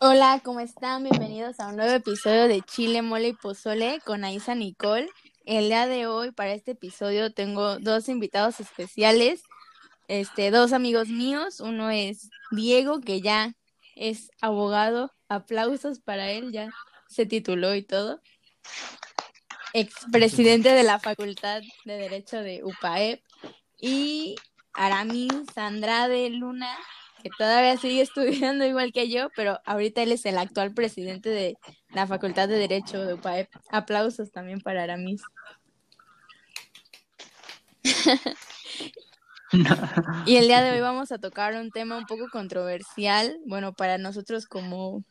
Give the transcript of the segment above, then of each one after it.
Hola, ¿cómo están? Bienvenidos a un nuevo episodio de Chile, Mole y Pozole con Aisa Nicole. El día de hoy, para este episodio, tengo dos invitados especiales, este, dos amigos míos. Uno es Diego, que ya es abogado. Aplausos para él, ya se tituló y todo. Expresidente de la Facultad de Derecho de UPAEP. Y Aramis Andrade Luna, que todavía sigue estudiando igual que yo, pero ahorita él es el actual presidente de la Facultad de Derecho de UPAEP. Aplausos también para Aramis. y el día de hoy vamos a tocar un tema un poco controversial, bueno, para nosotros como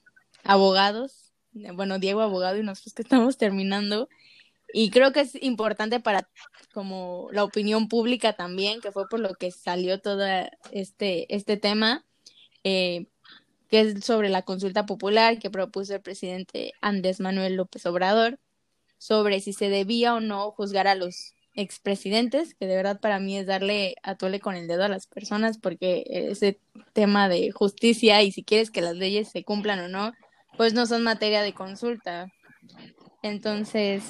abogados, bueno, Diego abogado y nosotros que estamos terminando, y creo que es importante para como la opinión pública también, que fue por lo que salió todo este, este tema, eh, que es sobre la consulta popular que propuso el presidente Andrés Manuel López Obrador, sobre si se debía o no juzgar a los expresidentes, que de verdad para mí es darle a tole con el dedo a las personas, porque ese tema de justicia y si quieres que las leyes se cumplan o no, pues no son materia de consulta. Entonces,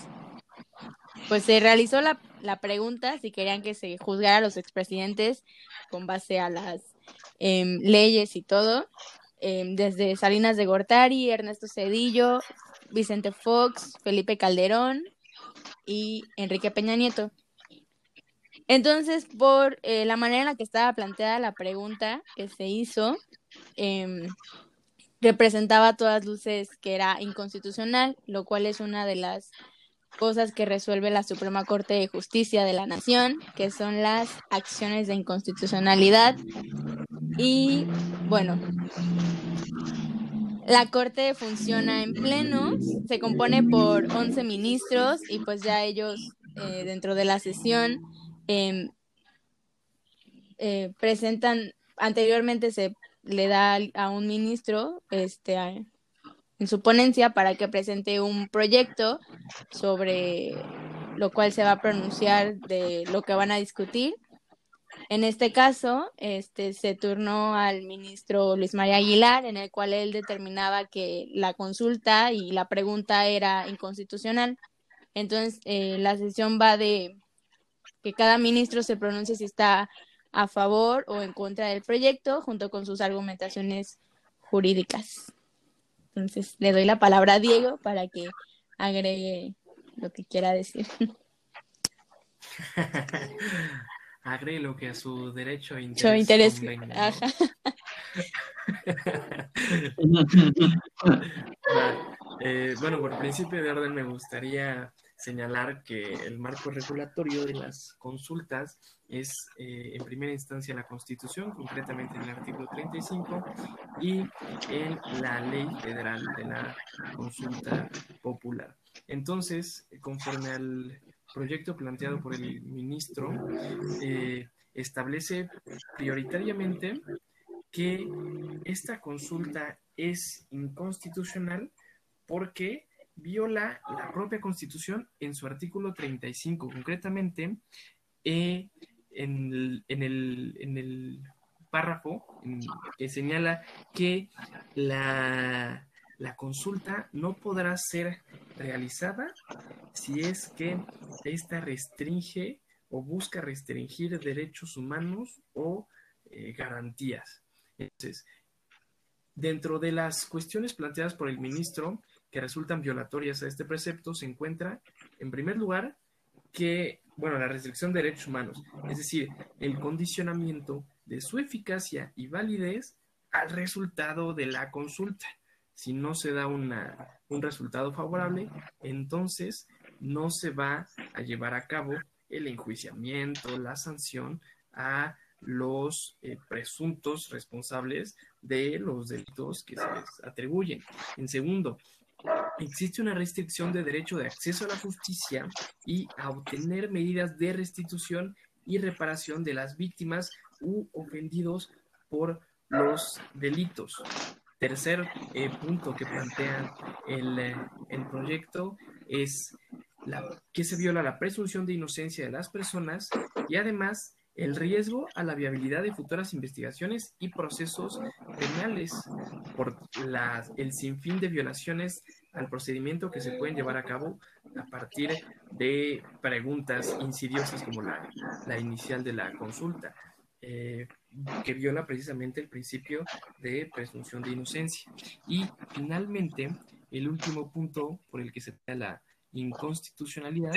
pues se realizó la, la pregunta si querían que se juzgara a los expresidentes con base a las em, leyes y todo, em, desde Salinas de Gortari, Ernesto Cedillo, Vicente Fox, Felipe Calderón y Enrique Peña Nieto. Entonces, por eh, la manera en la que estaba planteada la pregunta que se hizo, em, representaba a todas luces que era inconstitucional, lo cual es una de las cosas que resuelve la Suprema Corte de Justicia de la Nación, que son las acciones de inconstitucionalidad. Y bueno, la Corte funciona en pleno, se compone por 11 ministros y pues ya ellos eh, dentro de la sesión em, eh, presentan, anteriormente se le da a un ministro este, en su ponencia para que presente un proyecto sobre lo cual se va a pronunciar de lo que van a discutir. En este caso, este se turnó al ministro Luis María Aguilar, en el cual él determinaba que la consulta y la pregunta era inconstitucional. Entonces, eh, la sesión va de que cada ministro se pronuncie si está a favor o en contra del proyecto, junto con sus argumentaciones jurídicas. Entonces le doy la palabra a Diego para que agregue lo que quiera decir. agregue lo que a su derecho a interés, eh, bueno, por principio de orden me gustaría señalar que el marco regulatorio de las consultas es eh, en primera instancia la Constitución, concretamente en el artículo 35, y en la Ley Federal de la Consulta Popular. Entonces, conforme al proyecto planteado por el ministro, eh, establece prioritariamente que esta consulta es inconstitucional porque viola la propia Constitución en su artículo 35, concretamente eh, en, el, en, el, en, el, párrafo que señala que la, la consulta no podrá ser realizada si es que ésta restringe o busca restringir derechos humanos o eh, garantías. Entonces, dentro de las cuestiones planteadas por el ministro, que resultan violatorias a este precepto se encuentra, en primer lugar, que, bueno, la restricción de derechos humanos, es decir, el condicionamiento de su eficacia y validez al resultado de la consulta. Si no se da una, un resultado favorable, entonces no se va a llevar a cabo el enjuiciamiento, la sanción a los eh, presuntos responsables de los delitos que se les atribuyen. En segundo, existe una restricción de derecho de acceso a la justicia y a obtener medidas de restitución y reparación de las víctimas u ofendidos por los delitos. Tercer eh, punto que plantea el, eh, el proyecto es la, que se viola la presunción de inocencia de las personas y además el riesgo a la viabilidad de futuras investigaciones y procesos penales. por el sinfín de violaciones al procedimiento que se pueden llevar a cabo a partir de preguntas insidiosas como la, la inicial de la consulta, eh, que viola precisamente el principio de presunción de inocencia. Y finalmente, el último punto por el que se da la inconstitucionalidad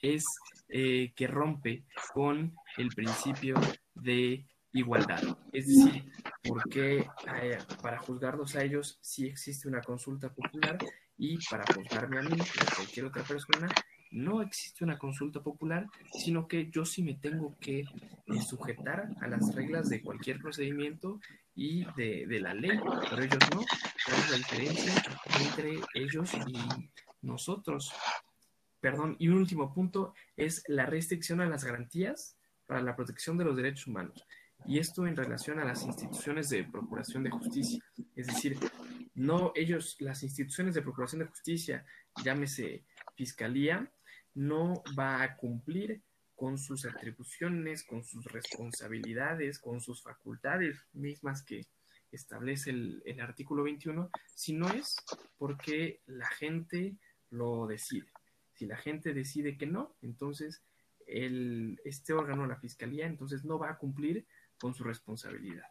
es eh, que rompe con el principio de igualdad. Es decir, porque eh, para juzgarlos a ellos sí existe una consulta popular y para juzgarme a mí a cualquier otra persona no existe una consulta popular, sino que yo sí me tengo que eh, sujetar a las reglas de cualquier procedimiento y de, de la ley, pero ellos no. ¿Cuál es la diferencia entre ellos y nosotros? Perdón, y un último punto es la restricción a las garantías para la protección de los derechos humanos. Y esto en relación a las instituciones de procuración de justicia. Es decir, no ellos, las instituciones de procuración de justicia, llámese fiscalía, no va a cumplir con sus atribuciones, con sus responsabilidades, con sus facultades mismas que establece el, artículo 21, si no es porque la gente lo decide. Si la gente decide que no, entonces el, este órgano, la fiscalía, entonces no va a cumplir con su responsabilidad.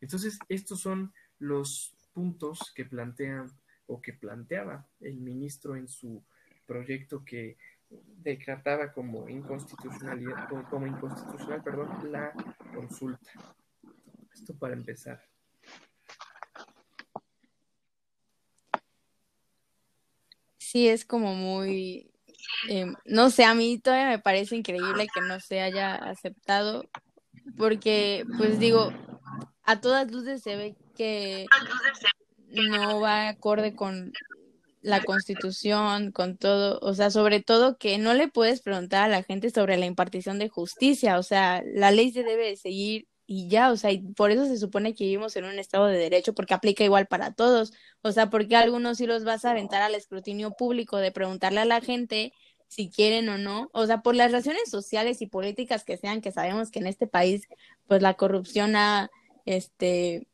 Entonces, estos son los puntos que plantean o que planteaba el ministro en su proyecto que decretaba como inconstitucionalidad, como inconstitucional, perdón, la consulta. Esto para empezar. Sí, es como muy, eh, no sé, a mí todavía me parece increíble que no se haya aceptado, porque, pues digo, a todas luces se ve que no va acorde con la constitución, con todo, o sea, sobre todo que no le puedes preguntar a la gente sobre la impartición de justicia, o sea, la ley se debe seguir y ya, o sea, y por eso se supone que vivimos en un estado de derecho, porque aplica igual para todos, o sea, porque algunos sí los vas a aventar al escrutinio público de preguntarle a la gente si quieren o no, o sea, por las relaciones sociales y políticas que sean, que sabemos que en este país, pues la corrupción ha, este,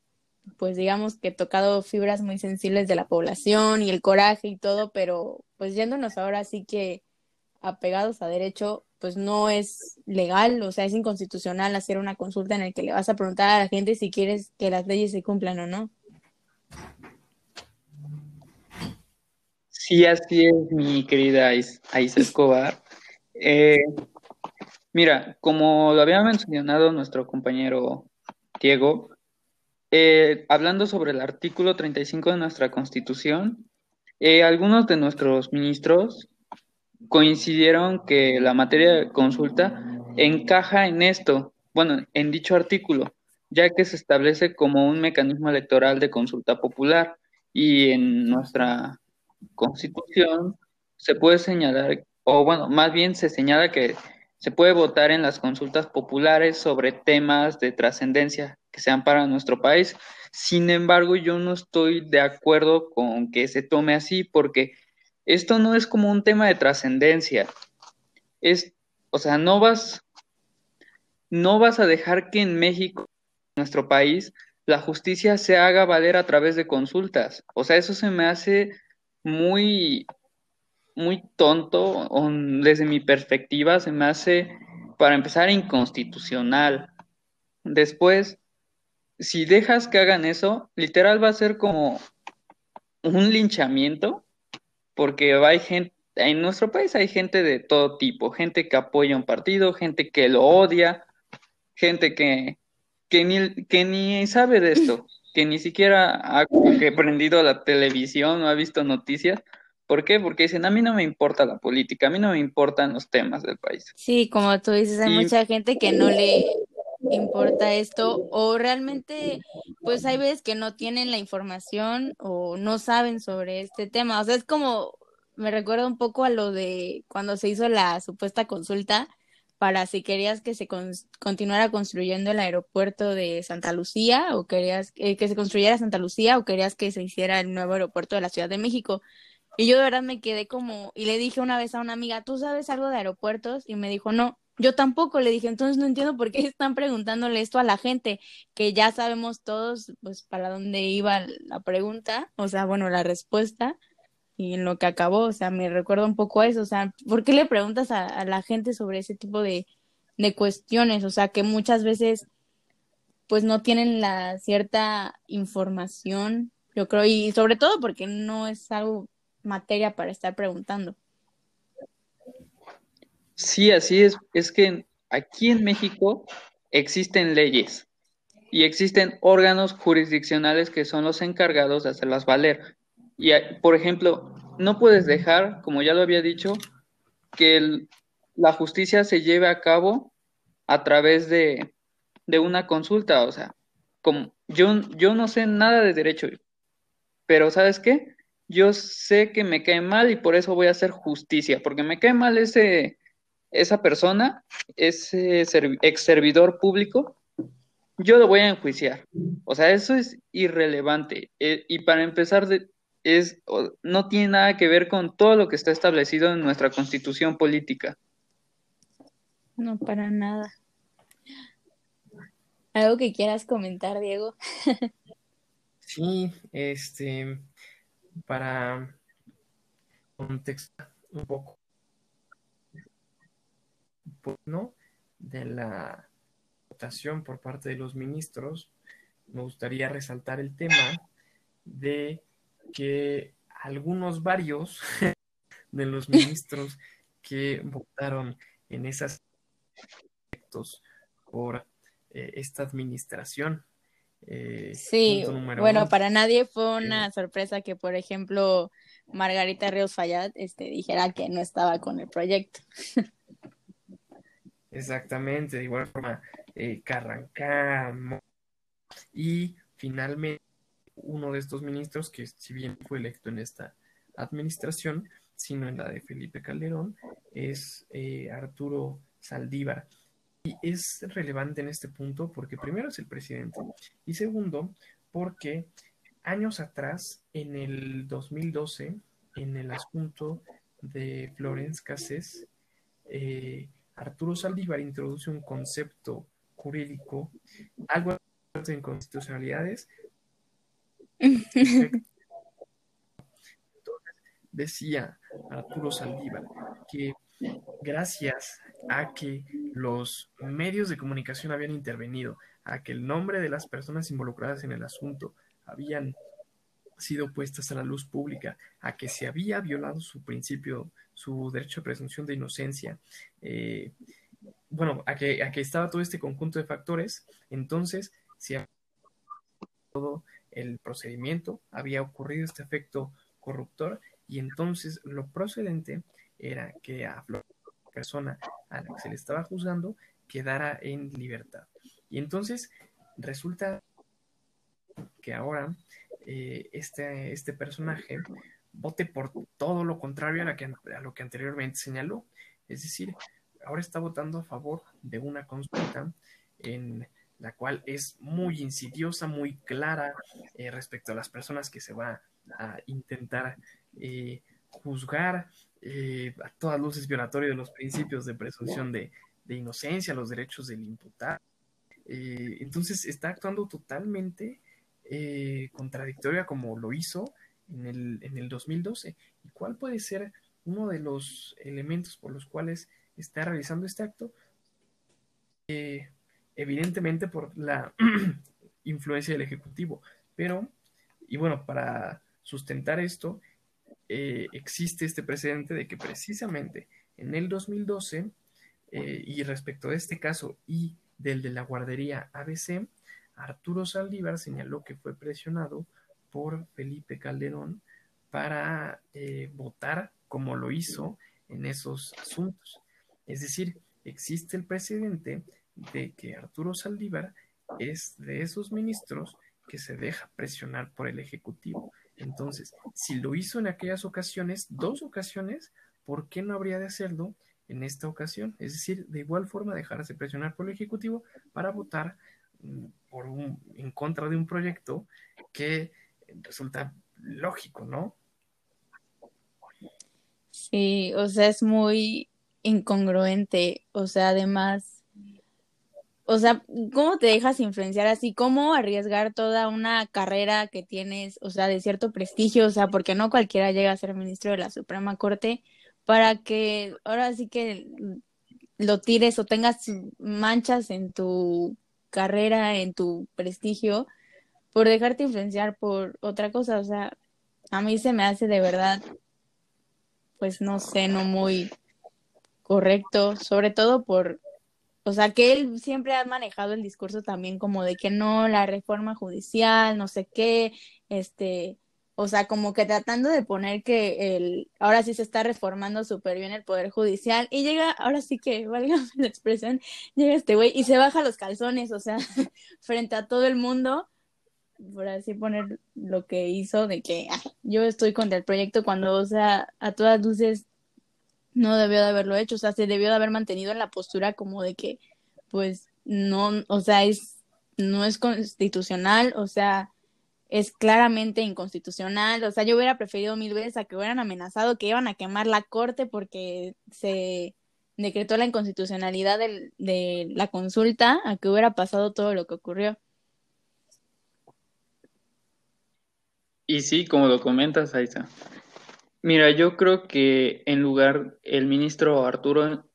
pues digamos que tocado fibras muy sensibles de la población y el coraje y todo, pero pues yéndonos ahora sí que apegados a derecho, pues no es legal, o sea, es inconstitucional hacer una consulta en la que le vas a preguntar a la gente si quieres que las leyes se cumplan o no. Sí, así es, mi querida Aisa Escobar. Eh, mira, como lo había mencionado nuestro compañero Diego, eh, hablando sobre el artículo 35 de nuestra Constitución, eh, algunos de nuestros ministros coincidieron que la materia de consulta encaja en esto, bueno, en dicho artículo, ya que se establece como un mecanismo electoral de consulta popular. Y en nuestra Constitución se puede señalar, o bueno, más bien se señala que se puede votar en las consultas populares sobre temas de trascendencia que sean para nuestro país. Sin embargo, yo no estoy de acuerdo con que se tome así porque esto no es como un tema de trascendencia. Es, o sea, no vas no vas a dejar que en México, nuestro país, la justicia se haga valer a través de consultas. O sea, eso se me hace muy muy tonto, desde mi perspectiva, se me hace, para empezar, inconstitucional. Después, si dejas que hagan eso, literal va a ser como un linchamiento, porque hay gente, en nuestro país hay gente de todo tipo, gente que apoya un partido, gente que lo odia, gente que, que, ni, que ni sabe de esto, que ni siquiera ha que prendido la televisión o ha visto noticias. ¿Por qué? Porque dicen, a mí no me importa la política, a mí no me importan los temas del país. Sí, como tú dices, hay mucha gente que no le importa esto o realmente pues hay veces que no tienen la información o no saben sobre este tema. O sea, es como, me recuerda un poco a lo de cuando se hizo la supuesta consulta para si querías que se continuara construyendo el aeropuerto de Santa Lucía o querías eh, que se construyera Santa Lucía o querías que se hiciera el nuevo aeropuerto de la Ciudad de México. Y yo de verdad me quedé como, y le dije una vez a una amiga, ¿tú sabes algo de aeropuertos? Y me dijo, no. Yo tampoco le dije, entonces no entiendo por qué están preguntándole esto a la gente, que ya sabemos todos, pues, para dónde iba la pregunta, o sea, bueno, la respuesta, y en lo que acabó, o sea, me recuerda un poco a eso, o sea, ¿por qué le preguntas a, a la gente sobre ese tipo de, de cuestiones? O sea, que muchas veces, pues, no tienen la cierta información, yo creo, y sobre todo porque no es algo materia para estar preguntando. Sí, así es. Es que aquí en México existen leyes y existen órganos jurisdiccionales que son los encargados de hacerlas valer. Y, por ejemplo, no puedes dejar, como ya lo había dicho, que la justicia se lleve a cabo a través de, de una consulta. O sea, como yo, yo no sé nada de derecho, pero ¿sabes qué? Yo sé que me cae mal y por eso voy a hacer justicia, porque me cae mal ese, esa persona, ese ex servidor público, yo lo voy a enjuiciar. O sea, eso es irrelevante. Eh, y para empezar, es, no tiene nada que ver con todo lo que está establecido en nuestra constitución política. No, para nada. ¿Algo que quieras comentar, Diego? sí, este, para contextar un poco ¿no? de la votación por parte de los ministros, me gustaría resaltar el tema de que algunos varios de los ministros que votaron en esas aspectos por eh, esta administración. Eh, sí, bueno, para nadie fue una sorpresa que, por ejemplo, Margarita Ríos Fayad este, dijera que no estaba con el proyecto. Exactamente, de igual forma, eh, Carrancá, y finalmente uno de estos ministros, que si bien fue electo en esta administración, sino en la de Felipe Calderón, es eh, Arturo Saldívar. Y es relevante en este punto porque primero es el presidente y segundo porque años atrás, en el 2012, en el asunto de Florence Cassés, eh, Arturo Saldívar introduce un concepto jurídico, algo en constitucionalidades. Entonces, decía Arturo Saldívar que gracias a que los medios de comunicación habían intervenido, a que el nombre de las personas involucradas en el asunto habían sido puestas a la luz pública, a que se había violado su principio, su derecho a presunción de inocencia, eh, bueno, a que, a que estaba todo este conjunto de factores, entonces si todo el procedimiento había ocurrido este efecto corruptor y entonces lo procedente era que a la persona a la que se le estaba juzgando quedara en libertad. Y entonces resulta que ahora eh, este, este personaje vote por todo lo contrario a, la que, a lo que anteriormente señaló. Es decir, ahora está votando a favor de una consulta en la cual es muy insidiosa, muy clara eh, respecto a las personas que se va a intentar eh, juzgar a todas luces violatorio de los principios de presunción de, de inocencia, los derechos del imputado. entonces está actuando totalmente eh, contradictoria como lo hizo en el, en el 2012. ¿Y cuál puede ser uno de los elementos por los cuales está realizando este acto? Eh, evidentemente por la influencia del Ejecutivo, pero, y bueno, para sustentar esto, eh, existe este precedente de que precisamente en el 2012, y respecto de este caso y del de la guardería ABC, Arturo Saldívar señaló que fue presionado por Felipe Calderón para eh, votar como lo hizo en esos asuntos. Es decir, existe el precedente de que Arturo Saldívar es de esos ministros que se deja presionar por el Ejecutivo. Entonces, si lo hizo en aquellas ocasiones, dos ocasiones, ¿por qué no habría de hacerlo en esta ocasión? Es decir, de igual forma dejarse presionar por el Ejecutivo para votar por un, en contra de un proyecto que resulta lógico, ¿no? Sí, o sea, es muy incongruente, o sea, además, o sea, ¿cómo te dejas influenciar así? ¿Cómo arriesgar toda una carrera que tienes, o sea, de cierto prestigio, o sea, porque no cualquiera llega a ser ministro de la Suprema Corte, para que ahora sí que lo tires o tengas manchas en tu carrera, en tu prestigio, por dejarte influenciar por otra cosa, o sea, a mí se me hace de verdad, pues no sé, no muy correcto, sobre todo por, o sea, que él siempre ha manejado el discurso también como de que no, la reforma judicial, no sé qué, este, o sea, como que tratando de poner que el, ahora sí se está reformando súper bien el Poder Judicial y llega, ahora sí que, valga la expresión, llega este güey y se baja los calzones, o sea, frente a todo el mundo por así poner lo que hizo de que yo estoy contra el proyecto cuando, o sea, a todas luces no debió de haberlo hecho, o sea, se debió de haber mantenido en la postura como de que, pues, no, o sea, es, no es constitucional, o sea, es claramente inconstitucional, o sea, yo hubiera preferido mil veces a que hubieran amenazado que iban a quemar la corte porque se decretó la inconstitucionalidad de, de la consulta, a que hubiera pasado todo lo que ocurrió. Y sí, como lo comentas, Aiza. Mira, yo creo que en lugar el ministro Arturo,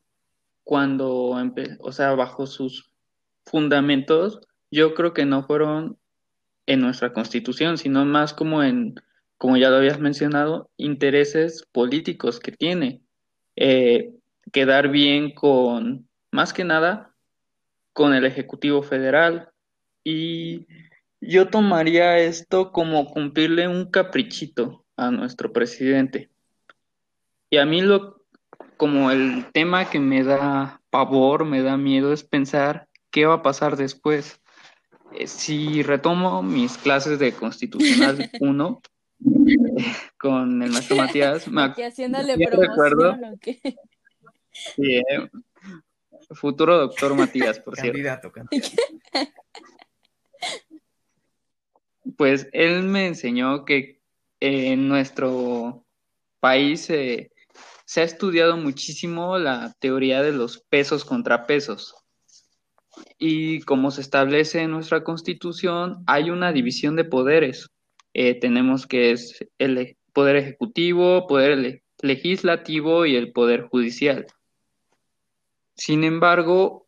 cuando o sea, bajo sus fundamentos, yo creo que no fueron en nuestra constitución, sino más como en, como ya lo habías mencionado, intereses políticos que tiene. Eh, quedar bien con, más que nada, con el Ejecutivo Federal. Y yo tomaría esto como cumplirle un caprichito a nuestro presidente. Y a mí lo, como el tema que me da pavor, me da miedo es pensar qué va a pasar después. Eh, si retomo mis clases de Constitucional 1 con el maestro Matías, me haciéndole recuerdo. Sí, eh, futuro doctor Matías, por cierto. Candidato pues él me enseñó que en nuestro país se ha estudiado muchísimo la teoría de los pesos contra pesos. Y como se establece en nuestra constitución, hay una división de poderes. Eh, tenemos que es el poder ejecutivo, poder legislativo y el poder judicial. Sin embargo,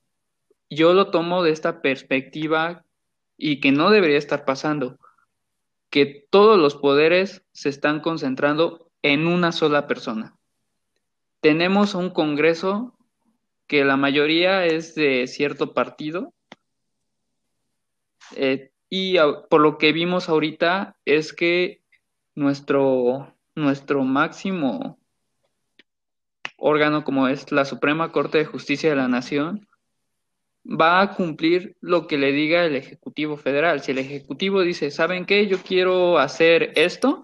yo lo tomo de esta perspectiva y que no debería estar pasando que todos los poderes se están concentrando en una sola persona. Tenemos un Congreso que la mayoría es de cierto partido eh, y por lo que vimos ahorita es que nuestro, nuestro máximo órgano como es la Suprema Corte de Justicia de la Nación va a cumplir lo que le diga el Ejecutivo Federal. Si el Ejecutivo dice, ¿saben qué? Yo quiero hacer esto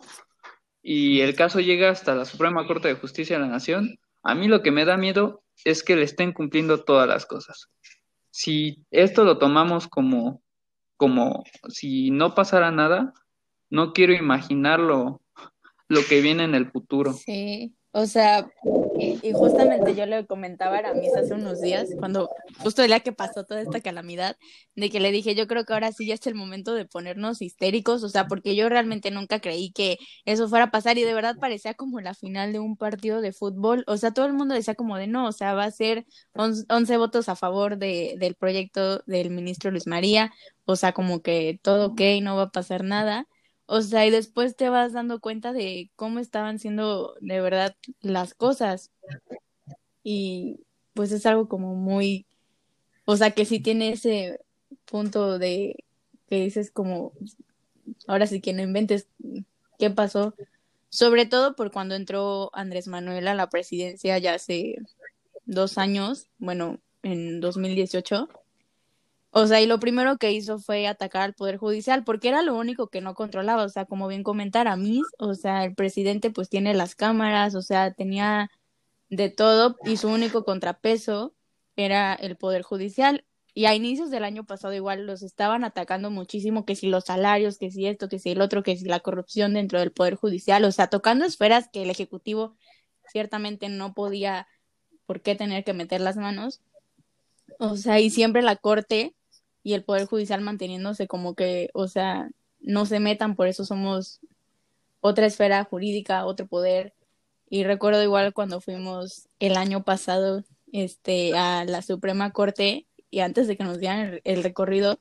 y el caso llega hasta la Suprema Corte de Justicia de la Nación, a mí lo que me da miedo es que le estén cumpliendo todas las cosas. Si esto lo tomamos como, como si no pasara nada, no quiero imaginarlo lo que viene en el futuro. Sí. O sea, y, justamente yo le comentaba a Aramis hace unos días, cuando justo el día que pasó toda esta calamidad, de que le dije, yo creo que ahora sí ya es el momento de ponernos histéricos, o sea, porque yo realmente nunca creí que eso fuera a pasar y de verdad parecía como la final de un partido de fútbol, o sea, todo el mundo decía como de no, o sea, va a ser 11 votos a favor de, del proyecto del ministro Luis María, o sea, como que todo ok, no va a pasar nada. O sea, y después te vas dando cuenta de cómo estaban siendo de verdad las cosas. Y pues es algo como muy, o sea, que sí tiene ese punto de que dices como, ahora sí que no inventes qué pasó. Sobre todo por cuando entró Andrés Manuel a la presidencia ya hace dos años, bueno, en 2018 o sea, y lo primero que hizo fue atacar al Poder Judicial, porque era lo único que no controlaba. O sea, como bien comentar a mí, o sea, el presidente pues tiene las cámaras, o sea, tenía de todo y su único contrapeso era el Poder Judicial. Y a inicios del año pasado igual los estaban atacando muchísimo, que si los salarios, que si esto, que si el otro, que si la corrupción dentro del Poder Judicial, o sea, tocando esferas que el Ejecutivo ciertamente no podía por qué tener que meter las manos. O sea, y siempre la corte y el poder judicial manteniéndose como que, o sea, no se metan, por eso somos otra esfera jurídica, otro poder. Y recuerdo igual cuando fuimos el año pasado este, a la Suprema Corte y antes de que nos dieran el, recorrido,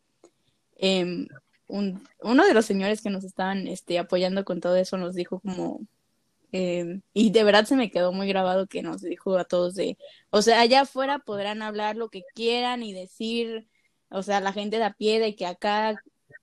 em, un, uno de los señores que nos estaban este, apoyando con todo eso nos dijo como, em, y de verdad se me quedó muy grabado que nos dijo a todos de, o sea, allá afuera podrán hablar lo que quieran y decir, o sea, la gente de a pie de que acá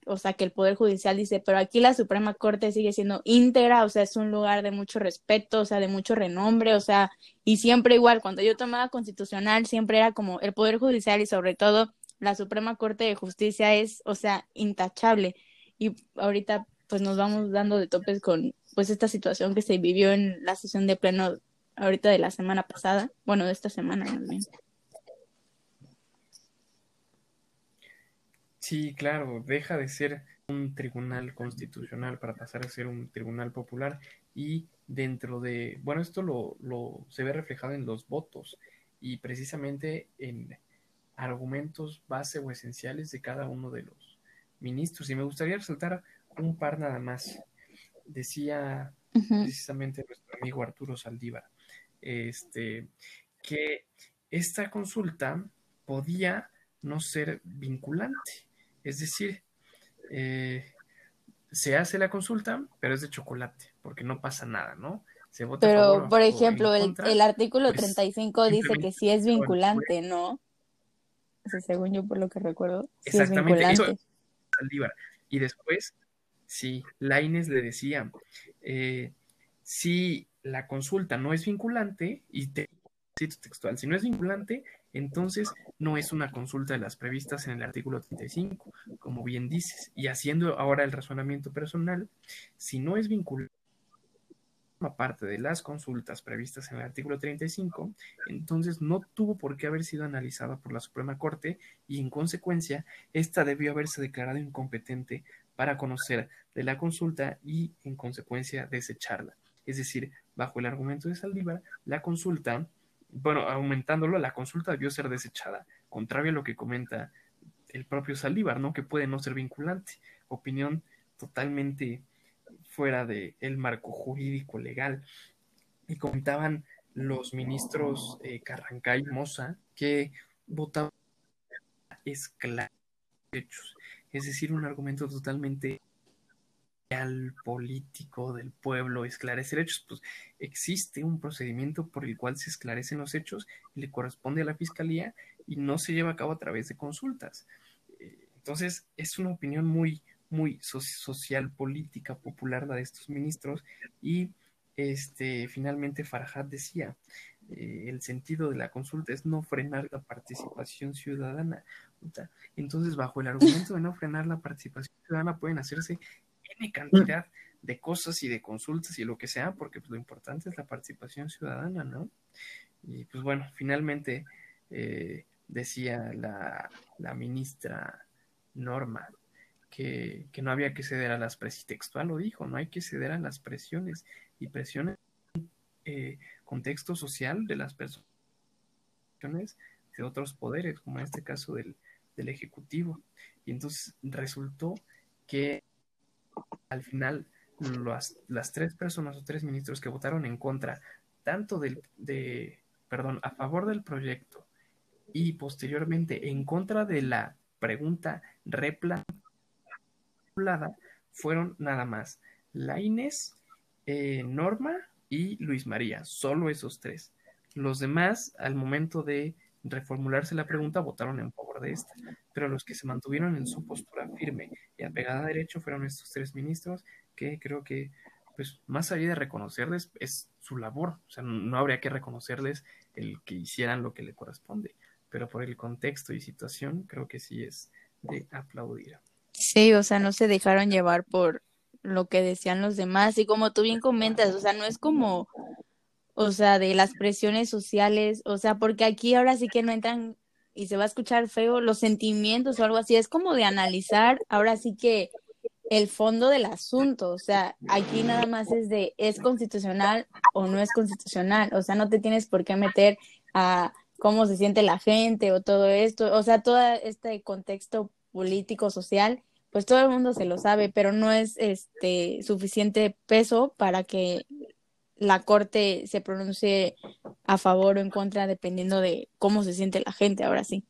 o sea, que el Poder Judicial dice, pero aquí la Suprema Corte sigue siendo íntegra, o sea, es un lugar de mucho respeto, o sea, de mucho renombre, o sea, y siempre igual, cuando yo tomaba constitucional, siempre era como el Poder Judicial y sobre todo la Suprema Corte de Justicia es, o sea, intachable. Y ahorita, pues nos vamos dando de topes con, pues, esta situación que se vivió en la sesión de pleno ahorita de la semana pasada, bueno, de esta semana también. Sí, claro, deja de ser un tribunal constitucional para pasar a ser un tribunal popular y dentro de, bueno, esto lo, lo se ve reflejado en los votos y precisamente en argumentos base o esenciales de cada uno de los ministros. Y me gustaría resaltar un par nada más. Decía precisamente nuestro amigo Arturo Saldívar, este, que esta consulta podía no ser vinculante. Es decir, eh, se hace la consulta, pero es de chocolate, porque no pasa nada, ¿no? Se vota pero, por ejemplo, el, el, artículo 35 pues, dice que sí es vinculante, ¿no? según yo, por lo que recuerdo. Exactamente, Y después, sí, Laines le decía, eh, si la consulta no es vinculante, y te cito textual, si no es vinculante, entonces no es una consulta de las previstas en el artículo 35, como bien dices. Y haciendo ahora el razonamiento personal, si no es vinculante parte de las consultas previstas en el artículo 35, entonces no tuvo por qué haber sido analizada por la Suprema Corte y en consecuencia esta debió haberse declarado incompetente para conocer de la consulta y en consecuencia desecharla. Es decir, bajo el argumento de Saldívar, la consulta bueno, aumentándolo, la consulta debió ser desechada, contrario a lo que comenta el propio Saldívar, ¿no? Que puede no ser vinculante. Opinión totalmente fuera del el marco jurídico legal. Y comentaban los ministros eh, Carrancay y Moza que votaban esclavos es decir, un argumento totalmente político del pueblo, esclarecer hechos, pues existe un procedimiento por el cual se esclarecen los hechos y le corresponde a la fiscalía y no se lleva a cabo a través de consultas. Eh, entonces, es una opinión muy, muy social, política, popular la de estos ministros y este, finalmente Farhad decía, eh, el sentido de la consulta es no frenar la participación ciudadana. Entonces, bajo el argumento de no frenar la participación ciudadana, pueden hacerse N cantidad de cosas y de consultas y lo que sea, porque pues, lo importante es la participación ciudadana, ¿no? Y pues bueno, finalmente eh, decía la, la, ministra Norma que, que, no había que ceder a las presiones, textual lo dijo, no hay que ceder a las presiones y presiones eh, contexto social de las personas de otros poderes, como en este caso del, del Ejecutivo. Y entonces resultó que al final las, las tres personas o tres ministros que votaron en contra, tanto del, de, perdón, a favor del proyecto y posteriormente en contra de la pregunta replanteada, fueron nada más la Inés, eh, Norma y Luis María, solo esos tres. Los demás, al momento de reformularse la pregunta, votaron en favor de esta, pero los que se mantuvieron en su postura firme y apegada a derecho fueron estos tres ministros que creo que, pues, más allá de reconocerles, es su labor, o sea, no habría que reconocerles el que hicieran lo que le corresponde, pero por el contexto y situación, creo que sí es de aplaudir. Sí, o sea, no se dejaron llevar por lo que decían los demás y como tú bien comentas, o sea, no es como o sea, de las presiones sociales, o sea, porque aquí ahora sí que no entran y se va a escuchar feo los sentimientos o algo así, es como de analizar ahora sí que el fondo del asunto, o sea, aquí nada más es de es constitucional o no es constitucional, o sea, no te tienes por qué meter a cómo se siente la gente o todo esto, o sea, todo este contexto político, social, pues todo el mundo se lo sabe, pero no es este suficiente peso para que la corte se pronuncie a favor o en contra dependiendo de cómo se siente la gente, ahora sí.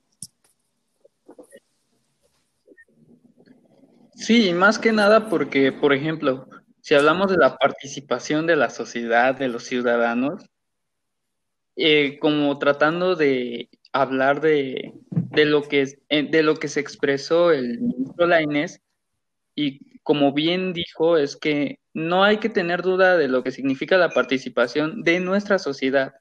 Sí, más que nada porque, por ejemplo, si hablamos de la participación de la sociedad, de los ciudadanos, eh, como tratando de hablar de, de, lo que, eh, de lo que se expresó el ministro Lainez, y como bien dijo, es que no hay que tener duda de lo que significa la participación de nuestra sociedad.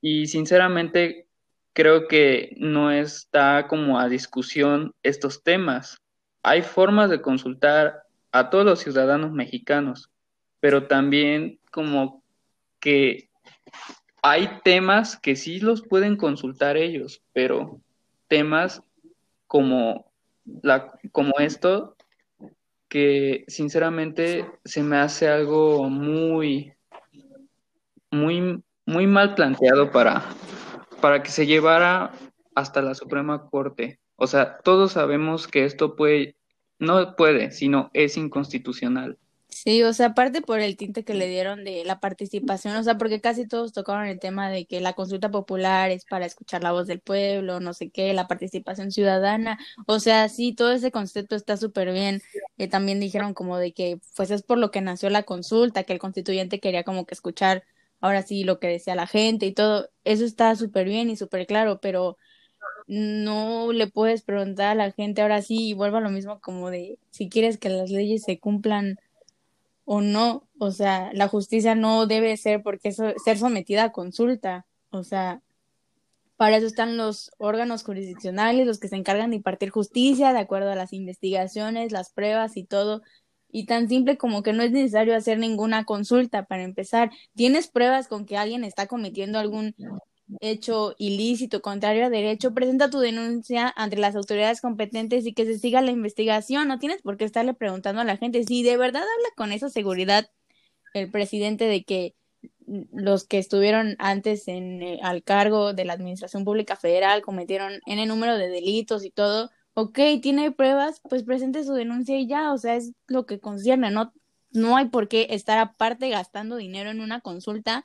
Y sinceramente creo que no está como a discusión estos temas. Hay formas de consultar a todos los ciudadanos mexicanos, pero también como que hay temas que sí los pueden consultar ellos, pero temas como, la, como esto, que sinceramente se me hace algo muy, muy, muy mal planteado para, para que se llevara hasta la Suprema Corte. O sea, todos sabemos que esto puede, no puede, sino es inconstitucional. Sí, o sea, aparte por el tinte que le dieron de la participación, o sea, porque casi todos tocaron el tema de que la consulta popular es para escuchar la voz del pueblo, no sé qué, la participación ciudadana, o sea, sí, todo ese concepto está súper bien. Eh, también dijeron como de que, pues es por lo que nació la consulta, que el constituyente quería como que escuchar ahora sí lo que decía la gente y todo, eso está súper bien y súper claro, pero no le puedes preguntar a la gente ahora sí y vuelvo a lo mismo como de si quieres que las leyes se cumplan o no, o sea, la justicia no debe ser porque eso, ser sometida a consulta, o sea, para eso están los órganos jurisdiccionales, los que se encargan de impartir justicia de acuerdo a las investigaciones, las pruebas y todo. Y tan simple como que no es necesario hacer ninguna consulta para empezar. ¿Tienes pruebas con que alguien está cometiendo algún hecho ilícito, contrario a derecho, presenta tu denuncia ante las autoridades competentes y que se siga la investigación. No tienes por qué estarle preguntando a la gente. Si de verdad habla con esa seguridad el presidente de que los que estuvieron antes en, eh, al cargo de la Administración Pública Federal cometieron el número de delitos y todo, ok, tiene pruebas, pues presente su denuncia y ya, o sea, es lo que concierne, no, no hay por qué estar aparte gastando dinero en una consulta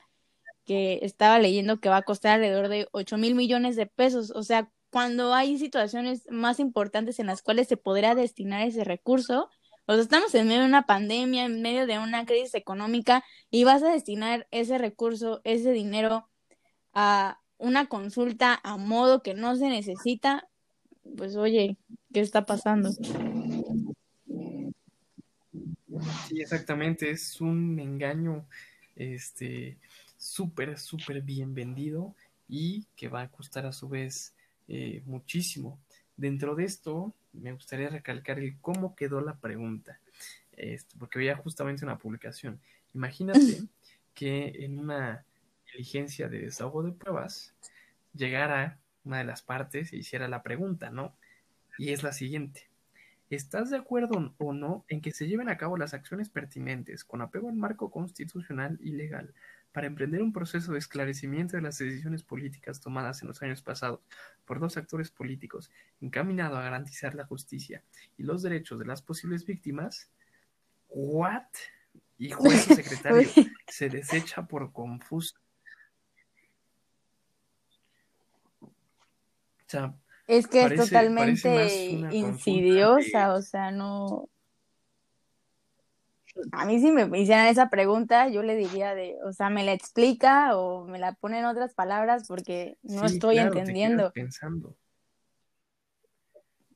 que estaba leyendo que va a costar alrededor de 8 mil millones de pesos. O sea, cuando hay situaciones más importantes en las cuales se podrá destinar ese recurso, o estamos en medio de una pandemia, en medio de una crisis económica y vas a destinar ese recurso, ese dinero a una consulta a modo que no se necesita, pues oye, ¿qué está pasando? Sí, exactamente, es un engaño, este, súper, súper bien vendido y que va a costar a su vez eh, muchísimo. Dentro de esto, me gustaría recalcar el cómo quedó la pregunta, esto, porque veía justamente una publicación. Imagínate que en una diligencia de desahogo de pruebas llegara una de las partes e hiciera la pregunta, ¿no? Y es la siguiente. ¿Estás de acuerdo o no en que se lleven a cabo las acciones pertinentes con apego al marco constitucional y legal para emprender un proceso de esclarecimiento de las decisiones políticas tomadas en los años pasados por dos actores políticos, encaminado a garantizar la justicia y los derechos de las posibles víctimas, ¿what? Y juez secretario se desecha por confuso. es que es totalmente insidiosa, o sea, no, a mí si me hicieran esa pregunta, yo le diría de, o sea, me la explica o me la pone en otras palabras porque no estoy entendiendo. pensando.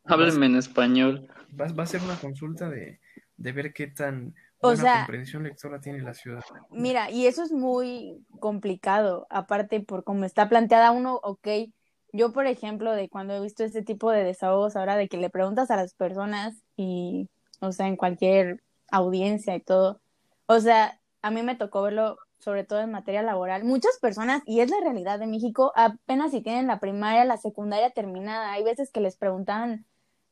Hábleme en español. Va, va, a ser una consulta de, de ver qué tan buena o sea, comprensión lectora tiene la ciudad. Mira, y eso es muy complicado, aparte por cómo está planteada uno, ok, yo por ejemplo, de cuando he visto este tipo de desahogos ahora, de que le preguntas a las personas y, o sea, en cualquier audiencia y todo. O sea, a mí me tocó verlo sobre todo en materia laboral. Muchas personas, y es la realidad de México, apenas si tienen la primaria, la secundaria terminada. Hay veces que les preguntan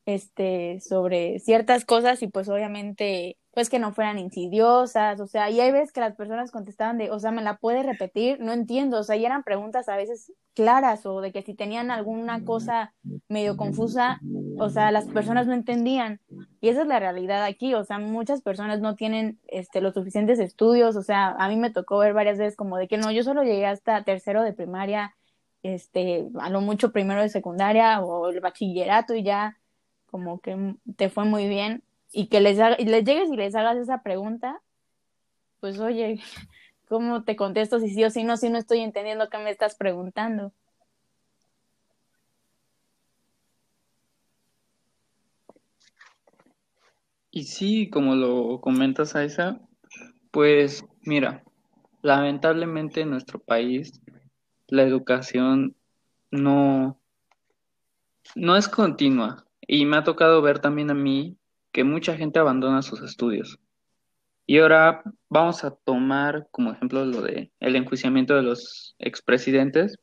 este, sobre ciertas cosas y pues obviamente pues que no fueran insidiosas, o sea, y hay veces que las personas contestaban de, o sea, ¿me la puede repetir? No entiendo, o sea, y eran preguntas a veces claras o de que si tenían alguna cosa medio confusa, o sea, las personas no entendían. Y esa es la realidad aquí, o sea, muchas personas no tienen este los suficientes estudios, o sea, a mí me tocó ver varias veces como de que no, yo solo llegué hasta tercero de primaria, este, a lo mucho primero de secundaria o el bachillerato y ya como que te fue muy bien y que les, les llegues y les hagas esa pregunta, pues oye, ¿cómo te contesto si sí o si no, si no estoy entendiendo qué me estás preguntando? Y sí, como lo comentas, Aisa, pues mira, lamentablemente en nuestro país la educación no, no es continua. Y me ha tocado ver también a mí que mucha gente abandona sus estudios. Y ahora vamos a tomar como ejemplo lo de el enjuiciamiento de los expresidentes.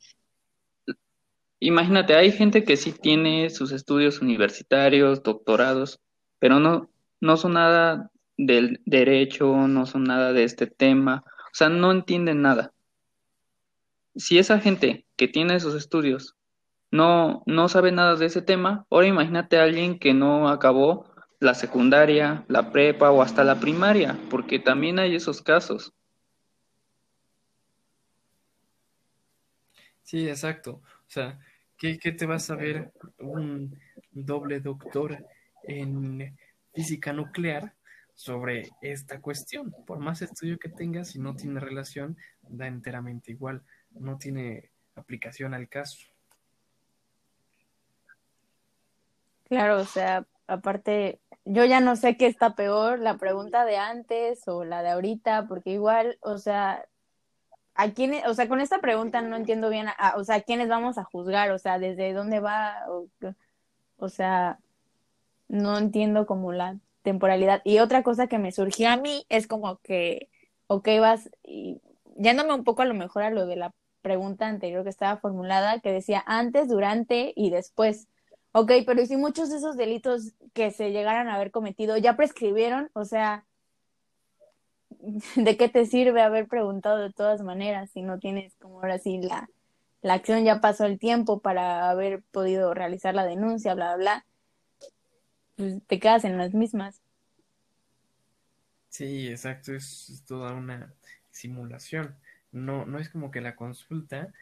Imagínate, hay gente que sí tiene sus estudios universitarios, doctorados, pero no, no son nada del derecho, no son nada de este tema, o sea, no entienden nada. Si esa gente que tiene sus estudios no, no sabe nada de ese tema, ahora imagínate a alguien que no acabó la secundaria, la prepa o hasta la primaria, porque también hay esos casos. Sí, exacto. O sea, ¿qué, te vas a ver un doble doctor en física nuclear sobre esta cuestión? Por más estudio que tengas, si no tiene relación, da enteramente igual, no tiene aplicación al caso. Claro, o sea, aparte, yo ya no sé qué está peor, la pregunta de antes o la de ahorita, porque igual, o sea, a quién, o sea, con esta pregunta no entiendo bien, o sea, ¿a quiénes vamos a juzgar? O sea, ¿desde dónde va? O, o sea, no entiendo como la temporalidad. Y otra cosa que me surgió a mí es como que, ok, vas, y yéndome un poco a lo mejor a lo de la pregunta anterior que estaba formulada, que decía antes, durante y después. Ok, pero ¿y si muchos de esos delitos que se llegaran a haber cometido ya prescribieron? O sea, ¿de qué te sirve haber preguntado de todas maneras si no tienes como ahora sí la, la acción ya pasó el tiempo para haber podido realizar la denuncia, bla, bla, bla? Pues te quedas en las mismas. Sí, exacto, es toda una simulación. No, no es como que la consulta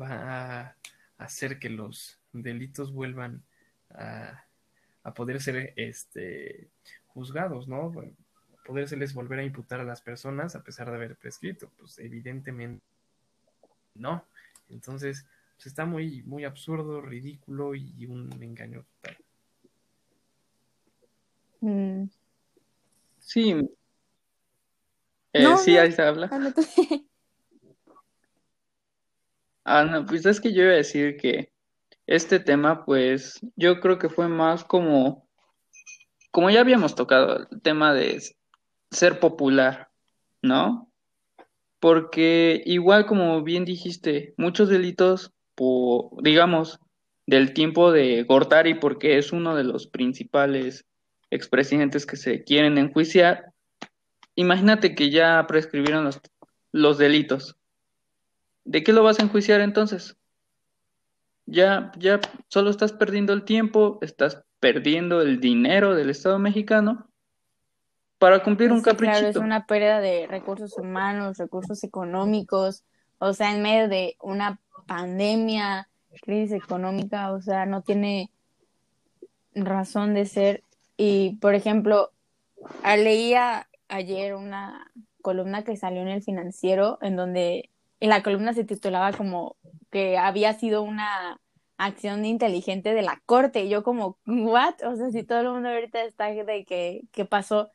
va a hacer que los delitos vuelvan a, poder ser este, juzgados, ¿no? Podérseles volver a imputar a las personas a pesar de haber prescrito. Pues evidentemente no. Entonces, pues está muy, muy absurdo, ridículo y un engaño total. Mm. Sí. Eh, sí, ahí se habla. Ah, no, pues es que yo iba a decir que este tema, pues yo creo que fue más como, como ya habíamos tocado, el tema de ser popular, ¿no? Porque igual como bien dijiste, muchos delitos, por, digamos, del tiempo de Gortari, porque es uno de los principales expresidentes que se quieren enjuiciar, imagínate que ya prescribieron los, los delitos. ¿De qué lo vas a enjuiciar entonces? ya, ya solo estás perdiendo el tiempo, estás perdiendo el dinero del Estado mexicano para cumplir un caprichito. Claro, es una pérdida de recursos humanos, recursos económicos, o sea, en medio de una pandemia, crisis económica, o sea, no tiene razón de ser. Y, por ejemplo, leía ayer una columna que salió en el financiero en donde en la columna se titulaba como que había sido una acción inteligente de la corte. Y yo como, ¿what? O sea, si todo el mundo ahorita está de que, ¿qué pasó?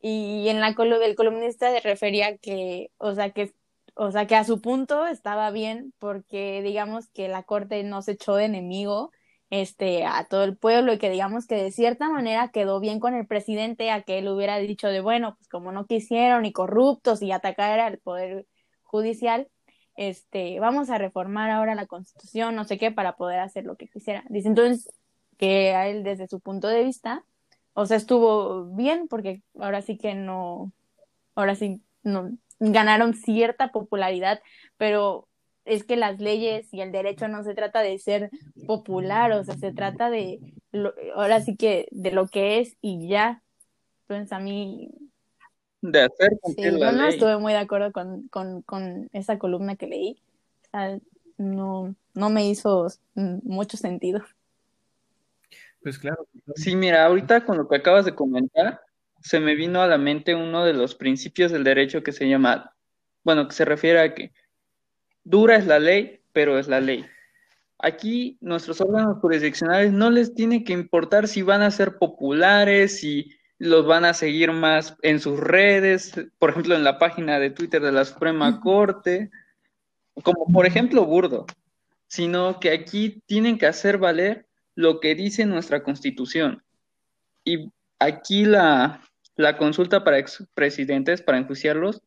Y en la columna del columnista se refería que, o sea, que, o sea, que a su punto estaba bien porque digamos que la corte no se echó de enemigo este, a todo el pueblo y que digamos que de cierta manera quedó bien con el presidente a que él hubiera dicho de, bueno, pues como no quisieron y corruptos y atacar al poder judicial, este, vamos a reformar ahora la constitución, no sé qué, para poder hacer lo que quisiera. Dice entonces que a él, desde su punto de vista, o sea, estuvo bien porque ahora sí que no, ahora sí no ganaron cierta popularidad, pero es que las leyes y el derecho no se trata de ser popular, o sea, se trata de, ahora sí que de lo que es y ya. Entonces a mí... De hacer sí, la no estuve muy de acuerdo con, con, con esa columna que leí. O sea, no, no me hizo mucho sentido. Pues claro. Sí, mira, ahorita con lo que acabas de comentar, se me vino a la mente uno de los principios del derecho que se llama, bueno, que se refiere a que dura es la ley, pero es la ley. Aquí nuestros órganos jurisdiccionales no les tiene que importar si van a ser populares, si los van a seguir más en sus redes, por ejemplo, en la página de Twitter de la Suprema Corte, como por ejemplo Burdo, sino que aquí tienen que hacer valer lo que dice nuestra Constitución. Y aquí la, la consulta para expresidentes, para enjuiciarlos,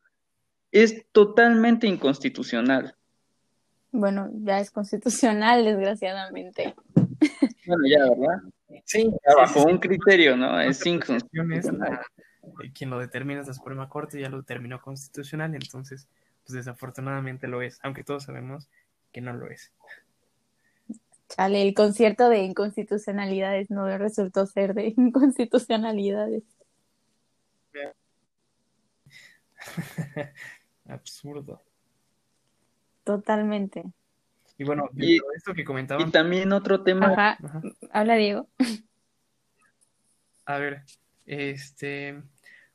es totalmente inconstitucional. Bueno, ya es constitucional, desgraciadamente. Bueno, ya, ¿verdad? Sí, bajo un criterio, ¿no? Es inconstitucional. Eh, quien lo determina es la Suprema Corte, ya lo determinó constitucional, entonces, pues desafortunadamente lo es, aunque todos sabemos que no lo es. Chale, el concierto de inconstitucionalidades no resultó ser de inconstitucionalidades. Absurdo. Totalmente. Y bueno, y, esto que comentaban. Y también otro tema. Habla Diego. A ver, este,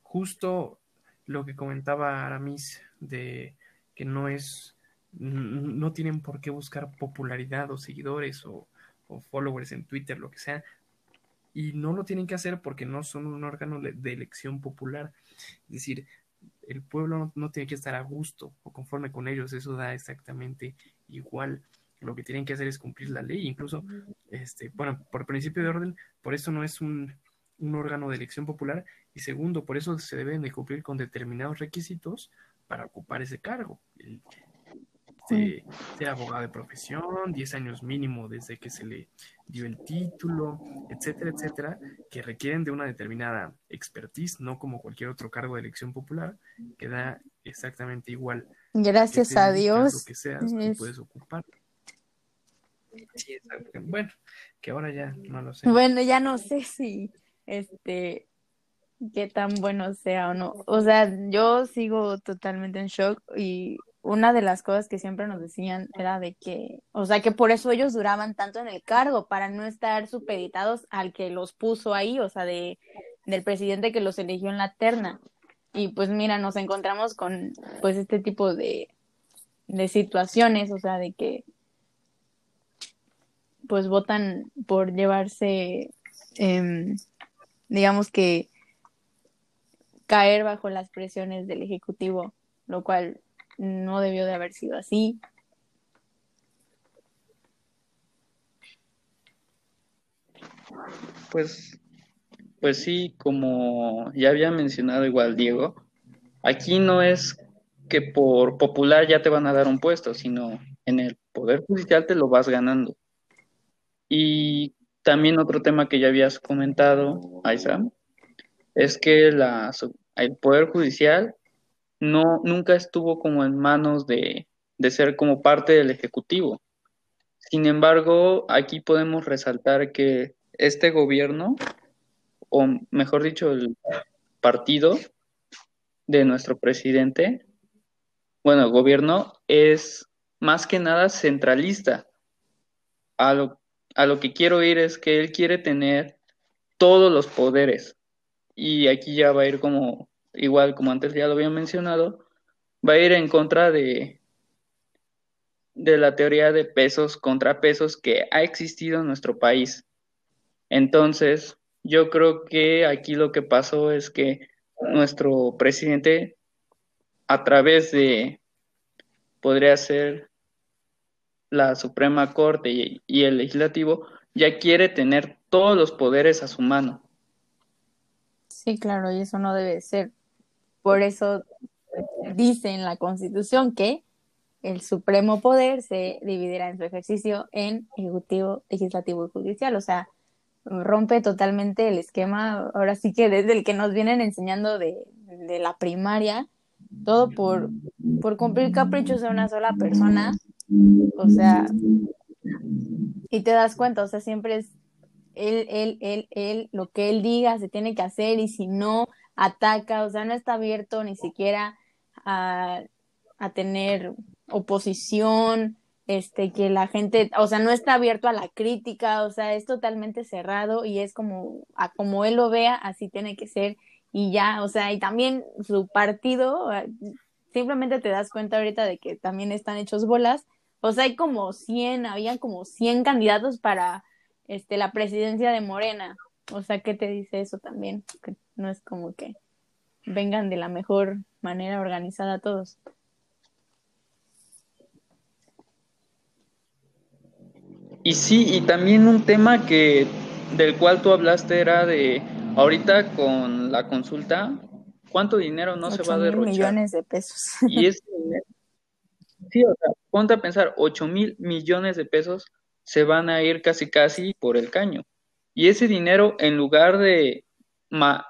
justo lo que comentaba Aramis de que no es, no tienen por qué buscar popularidad o seguidores o, o followers en Twitter, lo que sea, y no lo tienen que hacer porque no son un órgano de elección popular. Es decir, el pueblo no, tiene que estar a gusto o conforme con ellos, eso da exactamente igual. Lo que tienen que hacer es cumplir la ley, incluso, este, bueno, por principio de orden, por eso no es un, un órgano de elección popular, y segundo, por eso se deben de cumplir con determinados requisitos para ocupar ese cargo. El, este, ser abogado de profesión, 10 años mínimo desde que se le dio el título, etcétera, etcétera, que requieren de una determinada expertise, no como cualquier otro cargo de elección popular, que da exactamente igual. Gracias a Dios. Lo que seas, puedes ocupar. bueno, que ahora ya no lo sé. Bueno, ya no sé si este qué tan bueno sea o no. O sea, yo sigo totalmente en shock y una de las cosas que siempre nos decían era de que, o sea, que por eso ellos duraban tanto en el cargo, para no estar supeditados al que los puso ahí, o sea, de, del presidente que los eligió en la terna. Y pues mira, nos encontramos con pues este tipo de, de situaciones, o sea, de que pues votan por llevarse, eh, digamos que caer bajo las presiones del Ejecutivo, lo cual no debió de haber sido así. Pues, pues sí, como ya había mencionado igual Diego, aquí no es que por popular ya te van a dar un puesto, sino en el Poder Judicial te lo vas ganando. Y también otro tema que ya habías comentado, Aizam, es que la, el Poder Judicial no, nunca estuvo como en manos de, ser como parte del Ejecutivo. Sin embargo, aquí podemos resaltar que este gobierno, o mejor dicho, el partido de nuestro presidente, bueno, el gobierno es más que nada centralista. A lo, a lo que quiero ir es que él quiere tener todos los poderes. Y aquí ya va a ir como igual como antes ya lo había mencionado, va a ir en contra de, de la teoría de pesos contra pesos que ha existido en nuestro país. Entonces, yo creo que aquí lo que pasó es que nuestro presidente, a través de, podría ser la Suprema Corte y, y el legislativo, ya quiere tener todos los poderes a su mano. Sí, claro, y eso no debe ser. Por eso dice en la Constitución que el supremo poder se dividirá en su ejercicio en ejecutivo, legislativo y judicial. O sea, rompe totalmente el esquema, ahora sí que desde el que nos vienen enseñando de, de la primaria, todo por, por cumplir caprichos de una sola persona, o sea, y te das cuenta, o sea, siempre es él, él, él, él, lo que él diga se tiene que hacer y si no, ataca, o sea, no está abierto ni siquiera a, a tener oposición, este, que la gente, o sea, no está abierto a la crítica, o sea, es totalmente cerrado y es como, a como él lo vea, así tiene que ser y ya, o sea, y también su partido, simplemente te das cuenta ahorita de que también están hechos bolas, o sea, hay como 100, habían como 100 candidatos para este, la presidencia de Morena, o sea, ¿qué te dice eso también? Que no es como que vengan de la mejor manera organizada todos. Y sí, y también un tema que del cual tú hablaste era de ahorita con la consulta, ¿cuánto dinero no se va a derrochar? millones de pesos. Y ese dinero, sí, o sea, ponte a pensar, 8 mil millones de pesos se van a ir casi casi por el caño. Y ese dinero, en lugar de,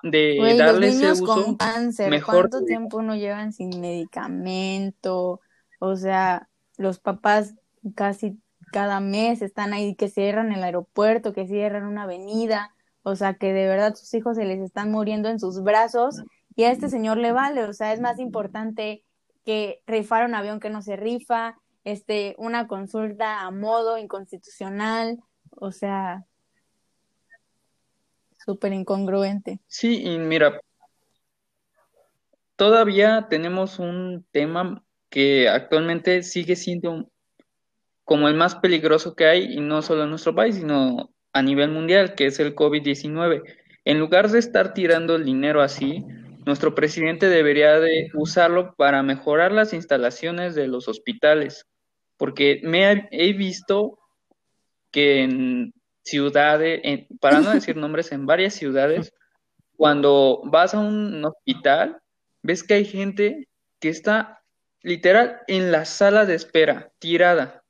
de darle ese uso, con cáncer, mejor ¿cuánto tiempo no llevan sin medicamento? O sea, los papás casi cada mes están ahí que cierran el aeropuerto, que cierran una avenida, o sea, que de verdad sus hijos se les están muriendo en sus brazos y a este señor le vale, o sea, es más importante que rifar un avión que no se rifa, este, una consulta a modo inconstitucional, o sea, súper incongruente. Sí, y mira, todavía tenemos un tema que actualmente sigue siendo como el más peligroso que hay, y no solo en nuestro país, sino a nivel mundial, que es el COVID-19. En lugar de estar tirando el dinero así, nuestro presidente debería de usarlo para mejorar las instalaciones de los hospitales, porque me he visto que en ciudades, para no decir nombres, en varias ciudades, cuando vas a un hospital, ves que hay gente que está literal en la sala de espera, tirada,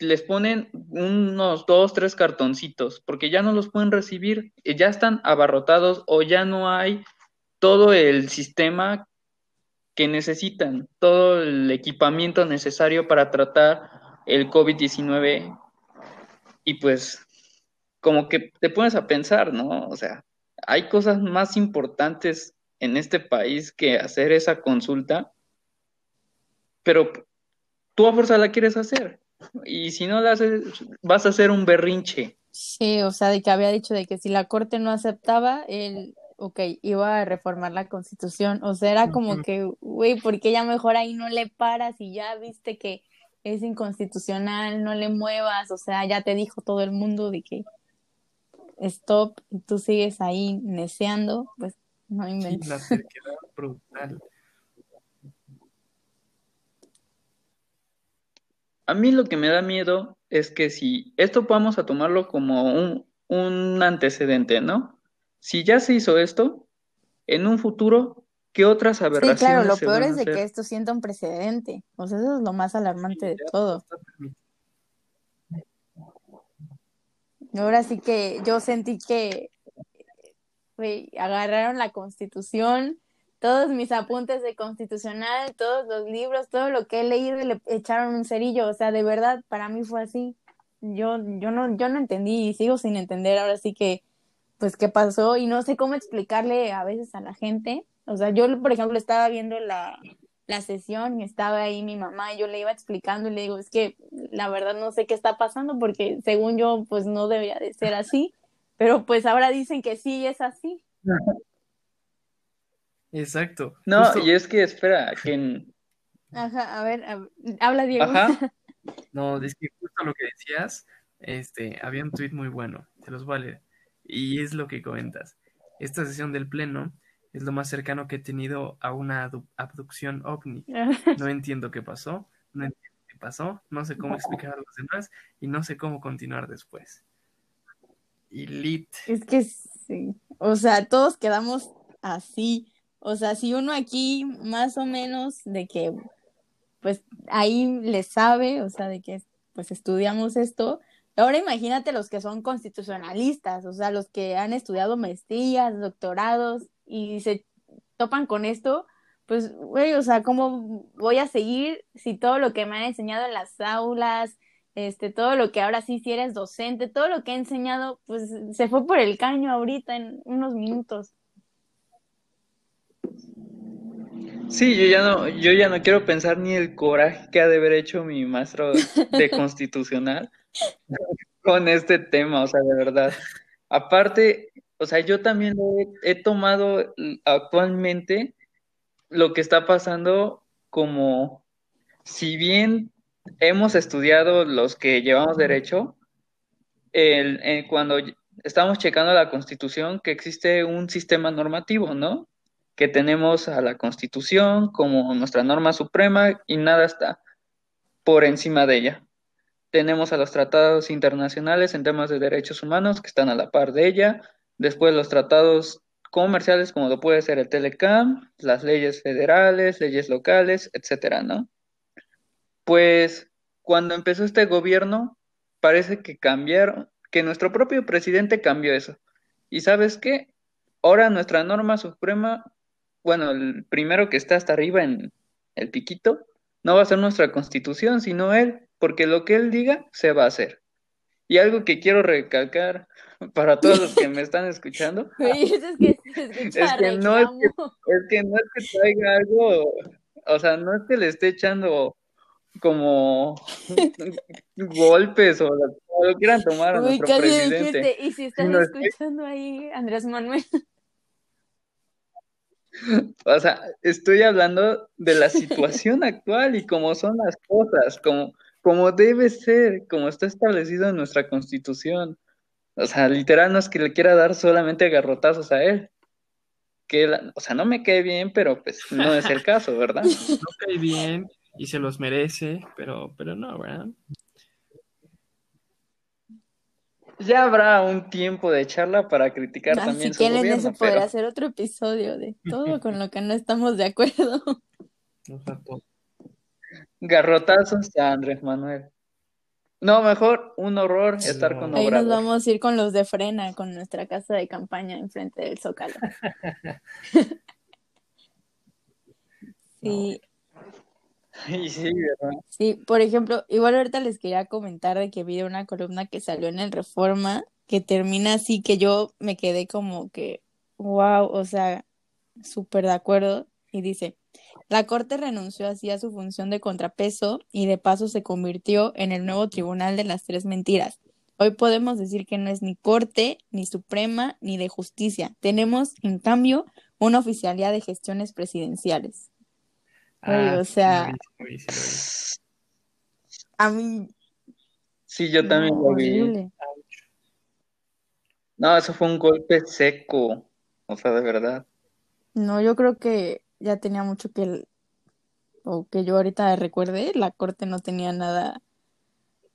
les ponen unos dos, tres cartoncitos, porque ya no los pueden recibir, eh, ya están abarrotados o ya no hay todo el sistema que necesitan, todo el equipamiento necesario para tratar el COVID-19. Y pues, como que te pones a pensar, ¿no? O sea, hay cosas más importantes en este país que hacer esa consulta, pero tú a fuerza la quieres hacer. Y si no la haces, vas a hacer un berrinche. Sí, o sea, de que había dicho de que si la corte no aceptaba, él, ok, iba a reformar la constitución. O sea, era como que, güey, ¿por qué ya mejor ahí no le paras y ya viste que es inconstitucional, no le muevas? O sea, ya te dijo todo el mundo de que stop y tú sigues ahí neceando, pues no inventes. la terquedad brutal. A mí lo que me da miedo es que si esto vamos a tomarlo como un, un antecedente, ¿no? Si ya se hizo esto, en un futuro, ¿qué otras aberraciones? Sí, claro, lo peor es de que esto sienta un precedente. O sea, eso es lo más alarmante de todo. Ahora sí que yo sentí que agarraron la constitución, todos mis apuntes de constitucional, todos los libros, todo lo que he leído le echaron un cerillo, o sea, de verdad, para mí fue así. Yo, yo no, yo no entendí y sigo sin entender ahora sí que, pues, qué pasó y no sé cómo explicarle a veces a la gente. O sea, yo, por ejemplo, estaba viendo la, la sesión y estaba ahí mi mamá y yo le iba explicando y le digo, es que la verdad no sé qué está pasando porque según yo, pues no debería de ser así, pero pues ahora dicen que sí es así. Exacto. No, y es que espera, que Ajá, a ver, habla Diego. Ajá. No, es que justo lo que decías, este, había un tweet muy bueno, se los vale. Y es lo que comentas. Esta sesión del Pleno es lo más cercano que he tenido a una abducción ovni. No entiendo qué pasó, no entiendo qué pasó, no sé cómo explicar a los demás y no sé cómo continuar después. Y lit. Es que sí, o sea, todos quedamos así o sea, si uno aquí más o menos de que, pues ahí le sabe, o sea, de que pues estudiamos esto, Ahora imagínate los que son constitucionalistas, o sea, los que han estudiado maestrías, doctorados y se topan con esto, pues, güey, o sea, ¿cómo voy a seguir si todo lo que me han enseñado en las aulas, este, todo lo que ahora sí, si eres docente, todo lo que he enseñado, pues se fue por el caño ahorita en unos minutos. Sí, yo ya no, yo ya no quiero pensar ni el coraje que ha de haber hecho mi maestro de constitucional con este tema, o sea, de verdad. Aparte, o sea, yo también he, he tomado actualmente lo que está pasando como, si bien hemos estudiado los que llevamos derecho, el, cuando estamos checando la constitución, que existe un sistema normativo, ¿no? Que tenemos a la constitución como nuestra norma suprema y nada está por encima de ella. Tenemos a los tratados internacionales en temas de derechos humanos que están a la par de ella. Después los tratados comerciales como lo puede ser el Telecam, las leyes federales, leyes locales, etcétera, ¿no? Pues cuando empezó este gobierno, parece que cambiaron, que nuestro propio presidente cambió eso. ¿Y sabes qué? Ahora nuestra norma suprema, bueno, el primero que está hasta arriba en el piquito, no va a ser nuestra constitución, sino él, porque lo que él diga se va a hacer. Y algo que quiero recalcar para todos los que me están escuchando, es, que, es, que no es que, es que no es que traiga algo, o sea, no es que le esté echando como golpes o lo, quieran tomar a nuestro presidente. y si están escuchando ahí, Andrés Manuel. O sea, estoy hablando de la situación actual y cómo son las cosas, como, como debe ser, como está establecido en nuestra constitución. O sea, literal no es que le quiera dar solamente garrotazos a él. Que, o sea, no me cae bien, pero pues no es el caso, ¿verdad? No cae bien, y se los merece, pero, pero no, ¿verdad? Ya habrá un tiempo de charla para criticar ah, también si quieren eso podría ser otro episodio de todo con lo que no estamos de acuerdo. Garrotazos a Andrés Manuel. No, mejor un horror estar con Ahí nos vamos a ir con los de frena, con nuestra casa de campaña enfrente del Zócalo. sí, Sí, ¿verdad? Sí, por ejemplo, igual ahorita les quería comentar de que vi una columna que salió en el Reforma que termina así que yo me quedé como que, wow, o sea, súper de acuerdo y dice, la Corte renunció así a su función de contrapeso y de paso se convirtió en el nuevo tribunal de las tres mentiras. Hoy podemos decir que no es ni Corte, ni Suprema, ni de Justicia. Tenemos, en cambio, una oficialidad de gestiones presidenciales. Ah, o sea, a mí. Sí, yo también lo vi. No, eso fue un golpe seco, o sea, de verdad. No, yo creo que ya tenía mucho que, o que yo ahorita recuerde, la corte no tenía nada,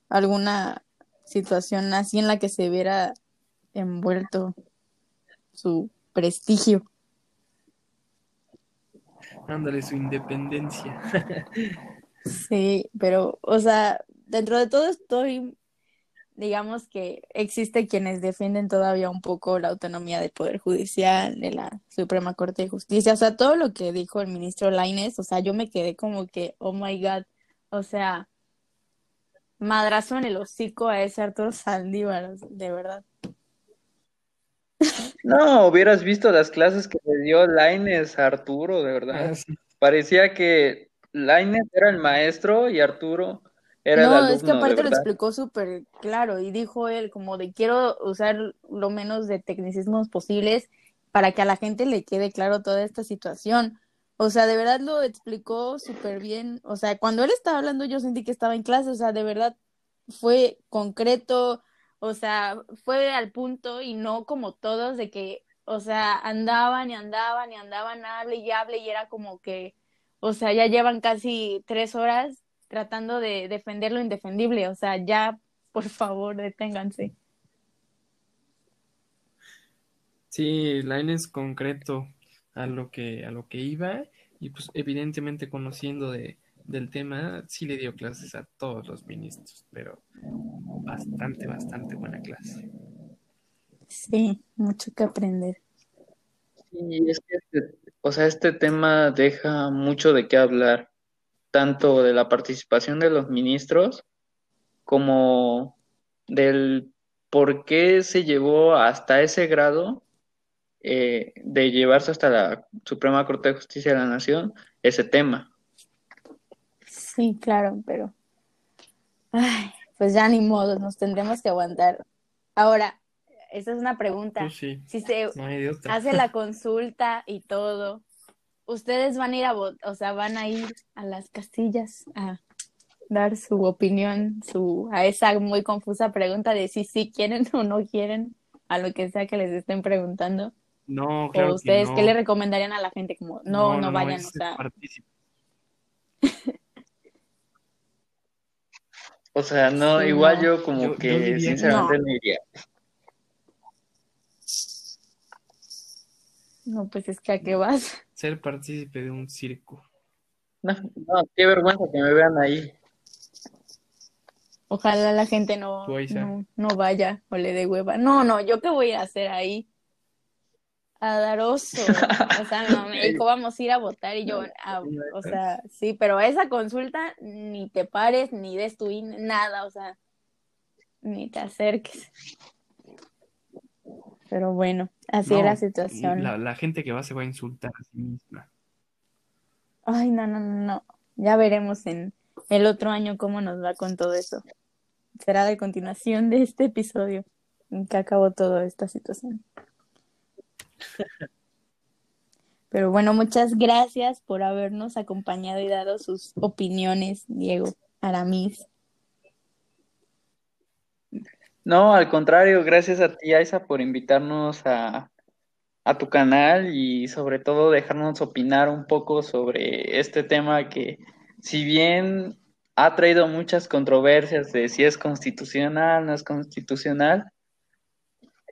alguna situación así en la que se viera envuelto su prestigio. Ándale, su independencia. sí, pero, o sea, dentro de todo estoy, digamos que existe quienes defienden todavía un poco la autonomía del Poder Judicial, de la Suprema Corte de Justicia, o sea, todo lo que dijo el ministro Laines, o sea, yo me quedé como que, oh my God, o sea, madrazo en el hocico a ese Arturo Saldívar, de verdad. No, hubieras visto las clases que le dio Laines a Arturo, de verdad. Ah, Parecía que Laines era el maestro y Arturo era el alumno. No, es que aparte lo explicó súper claro y dijo él como de quiero usar lo menos de tecnicismos posibles para que a la gente le quede claro toda esta situación. O sea, de verdad lo explicó súper bien. O sea, cuando él estaba hablando yo sentí que estaba en clase, o sea, de verdad fue concreto, o sea, fue al punto y no como todos de que, o sea, andaban y andaban y andaban, hable y hable y era como que, o sea, ya llevan casi tres horas tratando de defender lo indefendible, o sea, ya, por favor, deténganse. Sí, es concreto a lo que a lo que iba y pues evidentemente conociendo de, del tema, sí le dio clases a todos los ministros, pero bastante, bastante buena clase. Sí, mucho que aprender. Sí, es que este, o sea, este tema deja mucho de qué hablar, tanto de la participación de los ministros como del por qué se llevó hasta ese grado eh, de llevarse hasta la Suprema Corte de Justicia de la Nación ese tema. Sí, claro, pero ay, pues ya ni modo, nos tendremos que aguantar. Ahora, esa es una pregunta. Pues sí, Si se no hace la consulta y todo, ustedes van a ir a votar, o sea, van a ir a las castillas a dar su opinión, su a esa muy confusa pregunta de si sí quieren o no quieren a lo que sea que les estén preguntando. No, claro o ustedes, que ¿qué no. le recomendarían a la gente? Como, no, no, vayan, es o sea. O sea, no, Sí, igual no. yo como Yo- yo que diría- sinceramente No. no iría. no, pues es que a qué vas. Ser partícipe de un circo. No, no, qué vergüenza que me vean ahí. Ojalá la gente no, no, no vaya o le dé hueva. No, no, ¿yo qué voy a hacer ahí? A dar oso. O sea, no, me dijo, vamos a ir a votar y yo, ah, o sea, sí, pero a esa consulta ni te pares, ni des tu INE, nada, o sea, ni te acerques. Pero bueno, así No, es la situación. La, la gente que va se va a insultar a sí misma. Ay, no, no, no, no. Ya veremos en el otro año cómo nos va con todo eso. Será de continuación de este episodio en que acabó toda esta situación. Pero bueno, muchas gracias por habernos acompañado y dado sus opiniones, Diego Aramis. No, al contrario, gracias a ti, Aiza, por invitarnos a, a tu canal y sobre todo dejarnos opinar un poco sobre este tema que, si bien ha traído muchas controversias de si es constitucional, no es constitucional,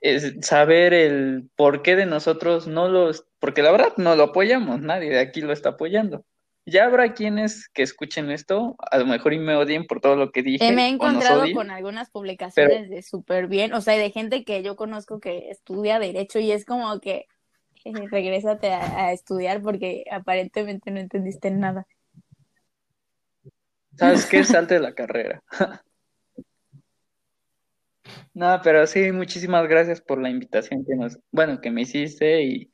es saber el porqué de nosotros no los, porque la verdad no lo apoyamos, nadie de aquí lo está apoyando. Ya habrá quienes que escuchen esto, a lo mejor y me odien por todo lo que dije. Eh, me he encontrado odien. con algunas publicaciones de súper bien, o sea, de gente que yo conozco que estudia derecho y es como que eh, regrésate a, a estudiar porque aparentemente no entendiste nada. ¿Sabes qué? Salte de la carrera. No, pero sí, muchísimas gracias por la invitación que nos, bueno, que me hiciste y,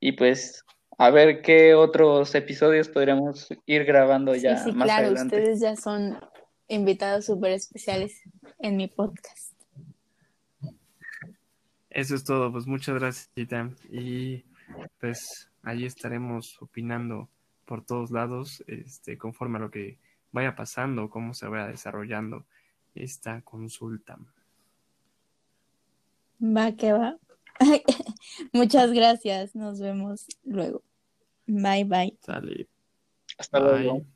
y pues a ver qué otros episodios podríamos ir grabando Sí, ya sí, más claro, adelante. ustedes ya son invitados súper especiales en mi podcast. Eso es todo, pues muchas gracias, Chita. Y pues ahí estaremos opinando por todos lados, este, conforme a lo que vaya pasando, cómo se vaya desarrollando esta consulta. Va que va. Muchas gracias, nos vemos luego. Bye, bye. Sale. Hasta Bye. luego.